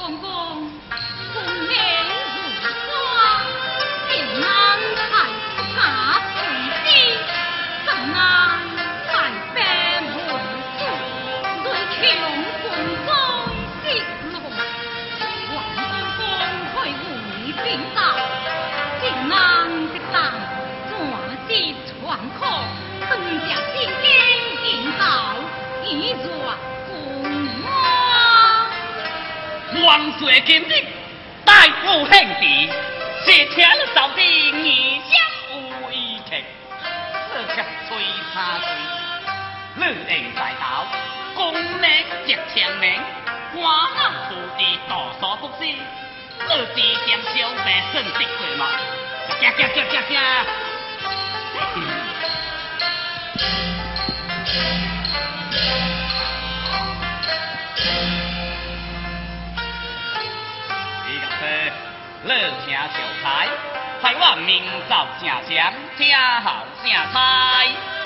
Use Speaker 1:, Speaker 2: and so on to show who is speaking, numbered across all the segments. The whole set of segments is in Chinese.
Speaker 1: โกงโกง
Speaker 2: 岁今日大富兄弟，是天扫地异乡无一情，这个吹茶水，日定在道，功名值千名，官人土地多所不思，自知将小白胜的回嘛，加加加加加。乐听小菜，台湾名噪正响，听候正菜。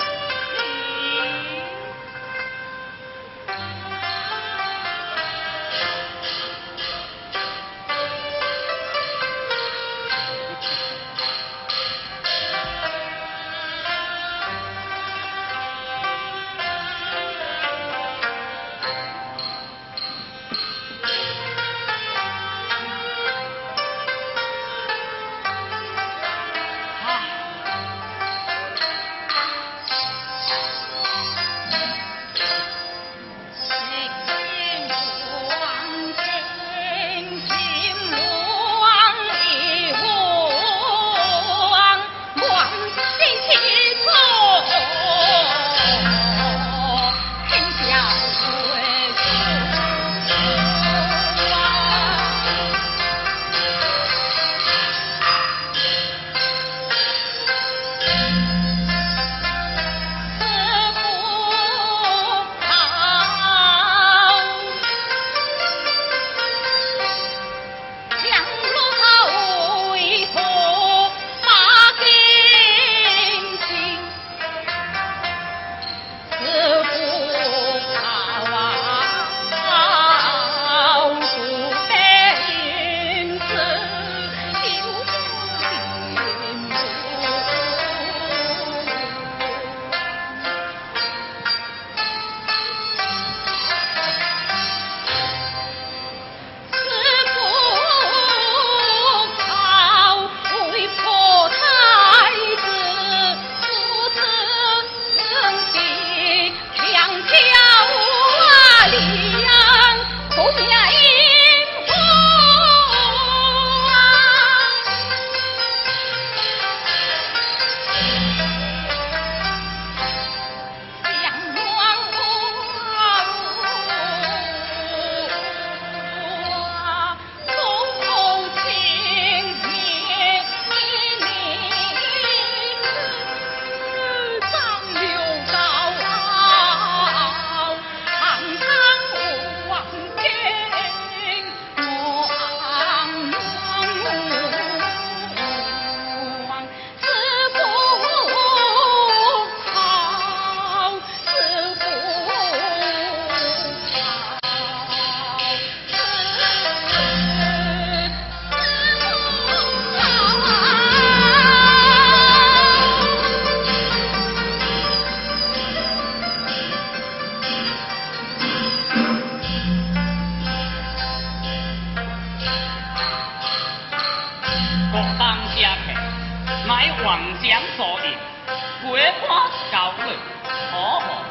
Speaker 2: 你妄想所应果花高贵好好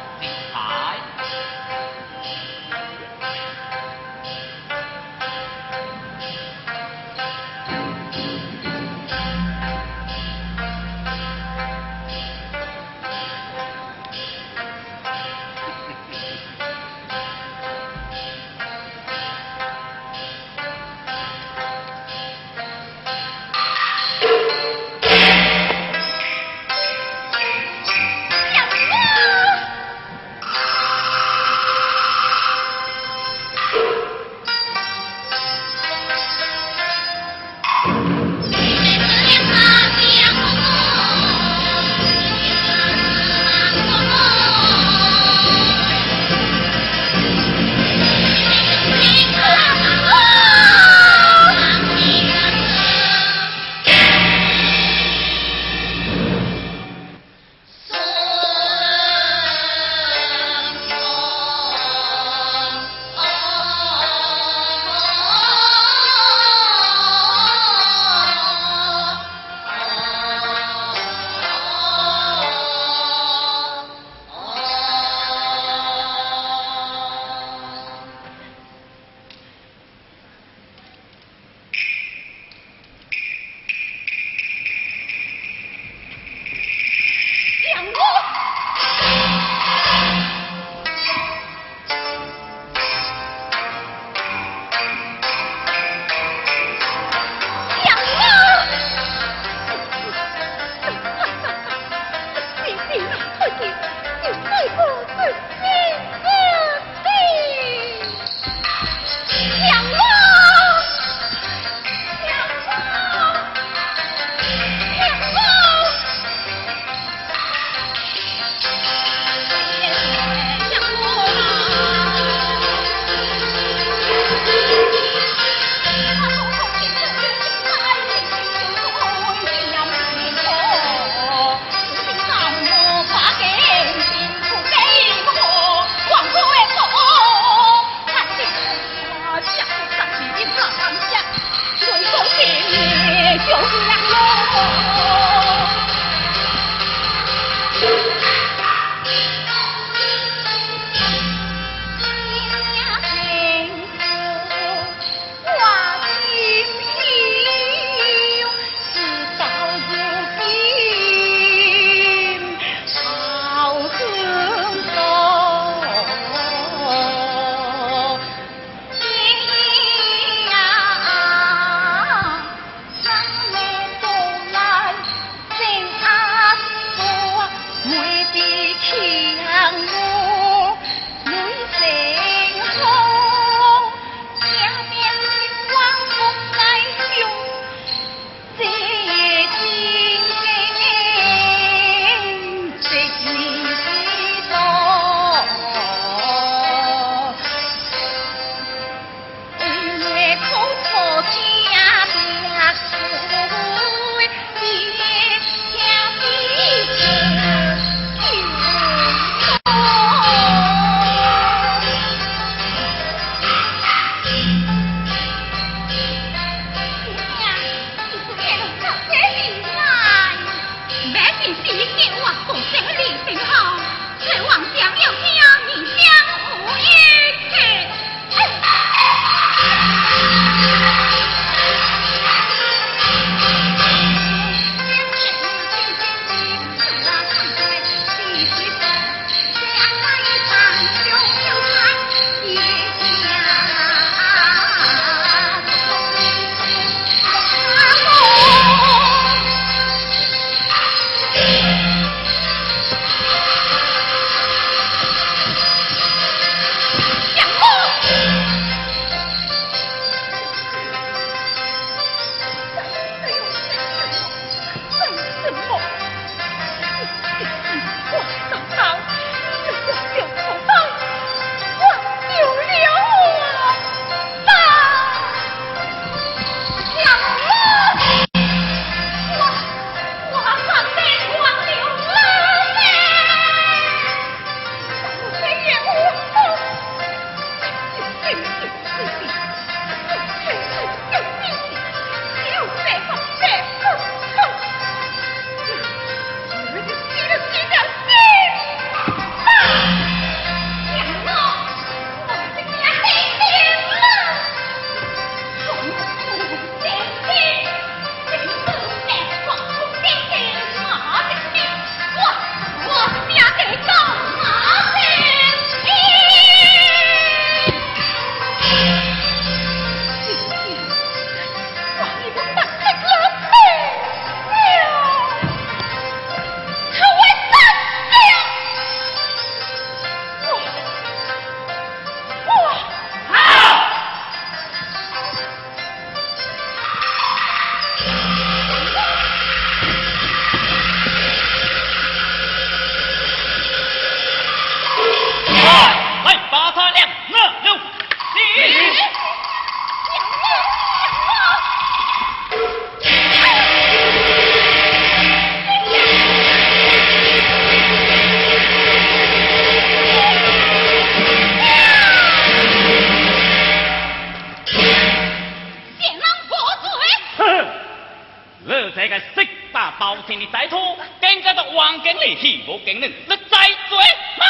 Speaker 2: 朝廷的歹徒，更加到王经理去无经人，你在做吗？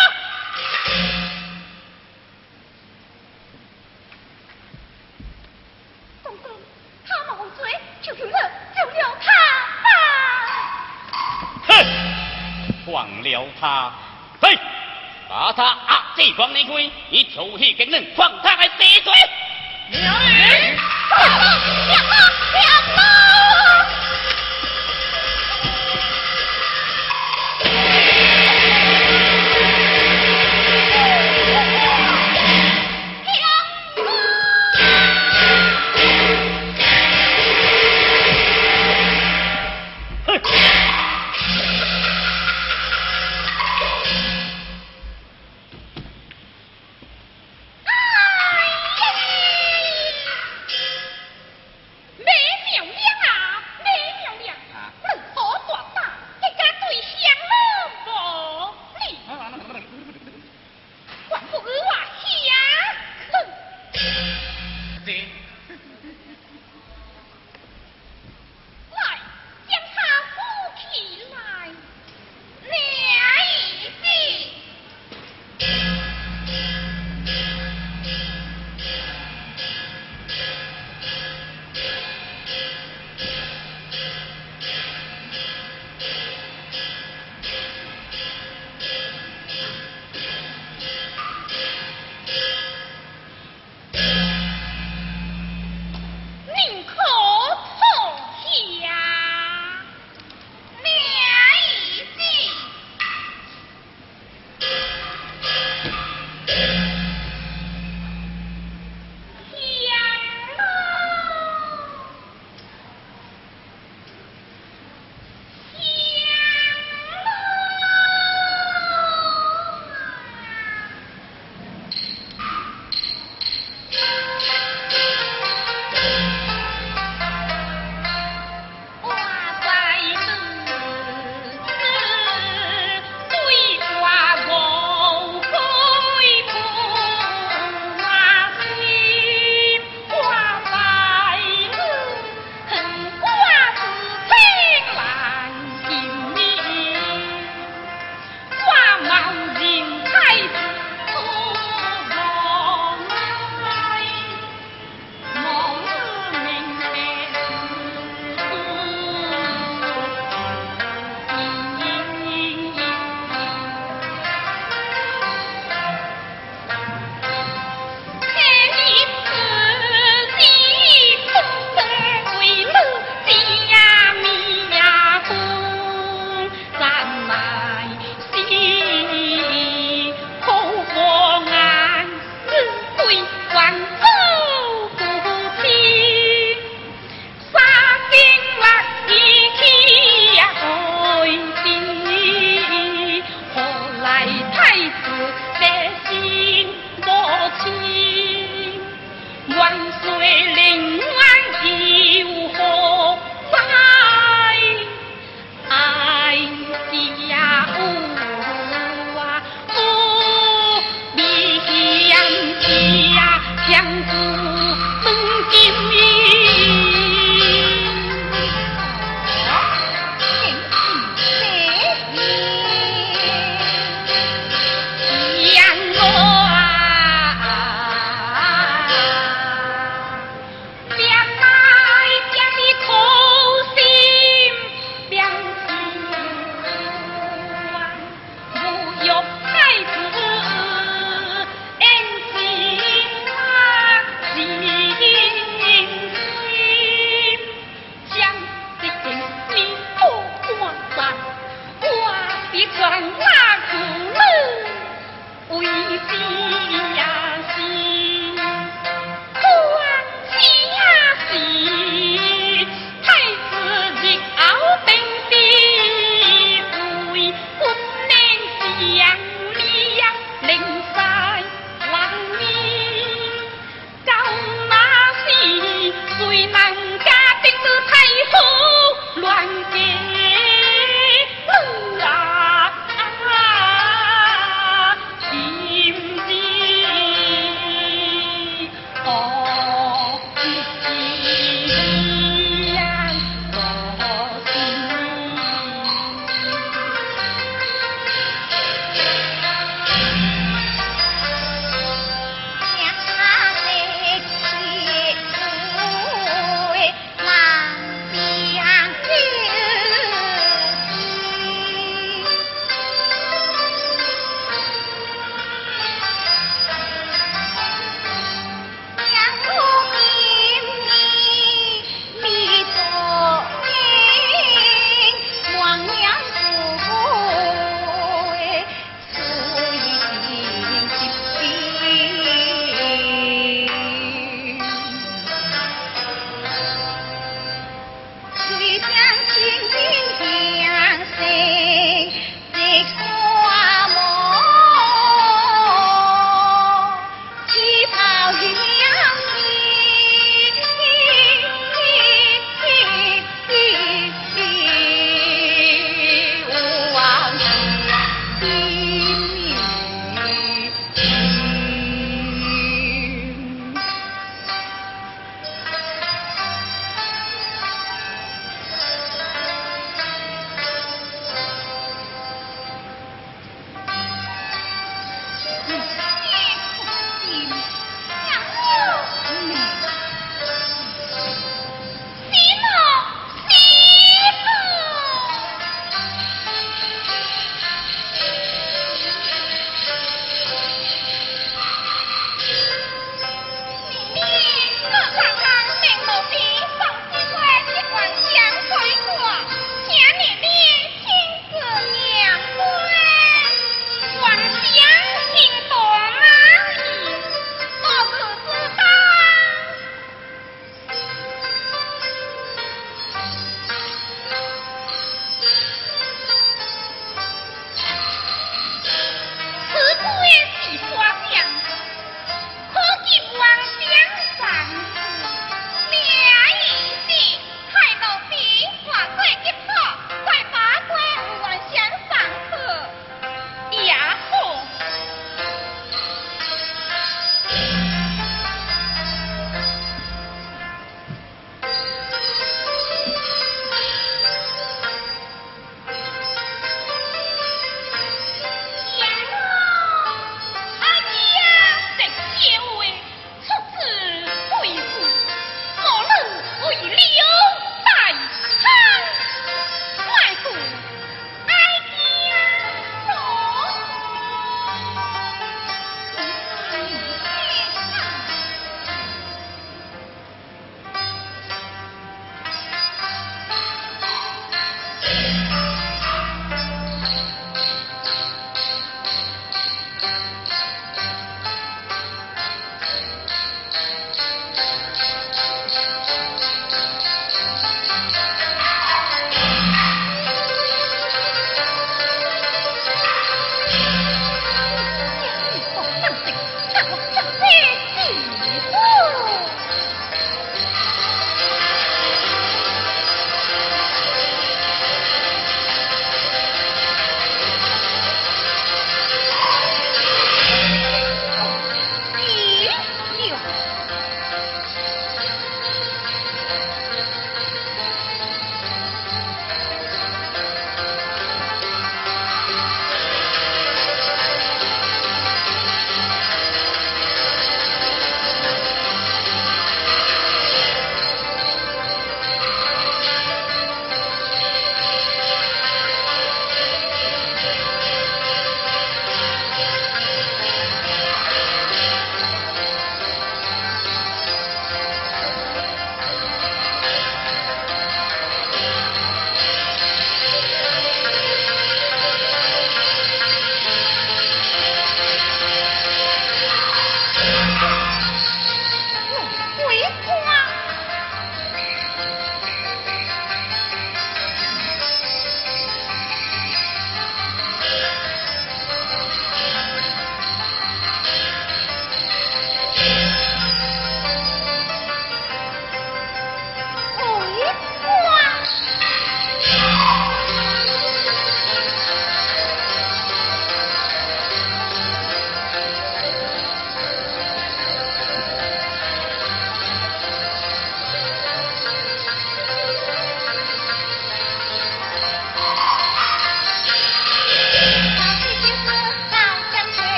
Speaker 1: 公公，他无罪，求求你救了他吧！
Speaker 2: 哼，放了他，嘿，把他压制关内关，以调戏经人，放他来治罪。娘
Speaker 1: 娘，娘娘，娘娘。